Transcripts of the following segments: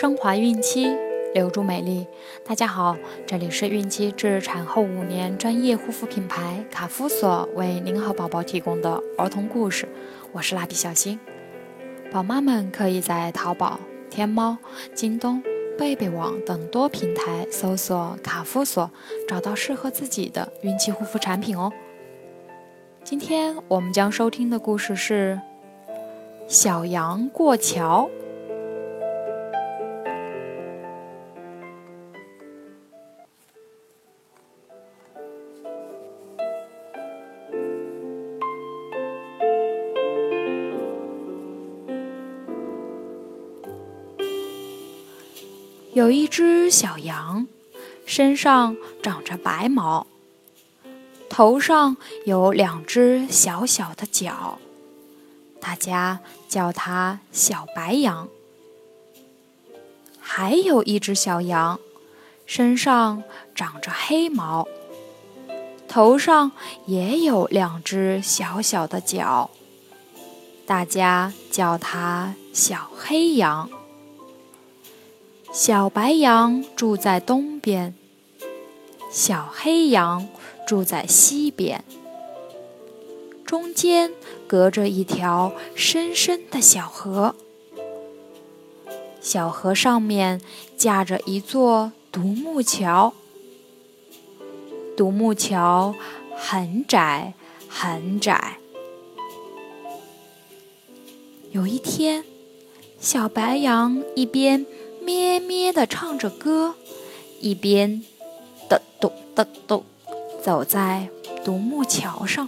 升华孕期，留住美丽。大家好，这里是孕期至产后五年专业护肤品牌卡夫索为您和宝宝提供的儿童故事。我是蜡笔小新。宝妈们可以在淘宝、天猫、京东、贝贝网等多平台搜索卡夫索，找到适合自己的孕期护肤产品哦。今天我们将收听的故事是《小羊过桥》。有一只小羊，身上长着白毛，头上有两只小小的角，大家叫它小白羊。还有一只小羊，身上长着黑毛，头上也有两只小小的角，大家叫它小黑羊。小白羊住在东边，小黑羊住在西边，中间隔着一条深深的小河。小河上面架着一座独木桥，独木桥很窄很窄。有一天，小白羊一边。咩咩地唱着歌，一边噔咚噔咚走在独木桥上。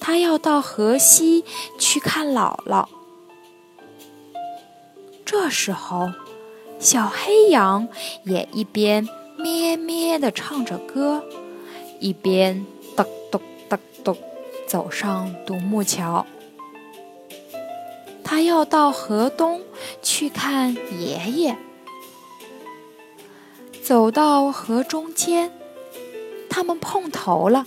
他要到河西去看姥姥。这时候，小黑羊也一边咩咩地唱着歌，一边噔咚噔咚走上独木桥。他要到河东去看爷爷。走到河中间，他们碰头了。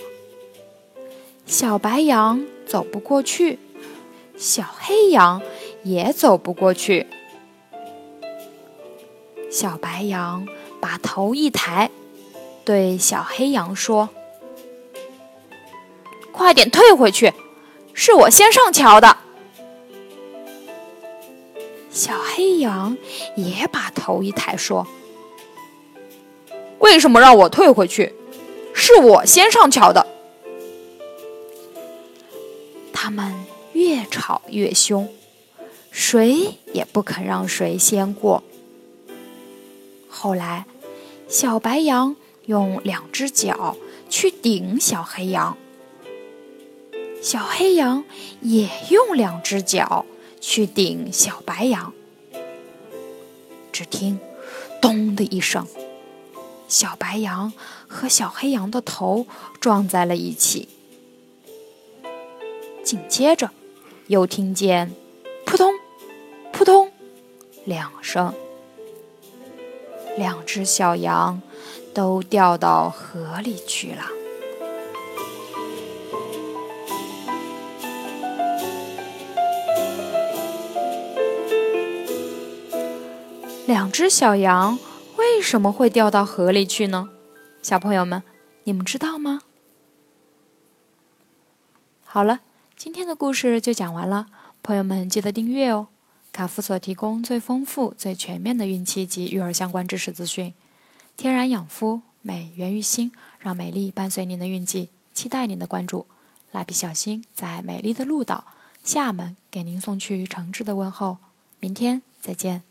小白羊走不过去，小黑羊也走不过去。小白羊把头一抬，对小黑羊说：“快点退回去，是我先上桥的。”小黑羊也把头一抬，说：“为什么让我退回去？是我先上桥的。”他们越吵越凶，谁也不肯让谁先过。后来，小白羊用两只脚去顶小黑羊，小黑羊也用两只脚。去顶小白羊，只听“咚”的一声，小白羊和小黑羊的头撞在了一起。紧接着，又听见“扑通，扑通”两声，两只小羊都掉到河里去了。两只小羊为什么会掉到河里去呢？小朋友们，你们知道吗？好了，今天的故事就讲完了，朋友们记得订阅哦。卡夫所提供最丰富、最全面的孕期及育儿相关知识资讯，天然养肤，美源于心，让美丽伴随您的孕期，期待您的关注。蜡笔小新在美丽的鹭岛厦门给您送去诚挚的问候，明天再见。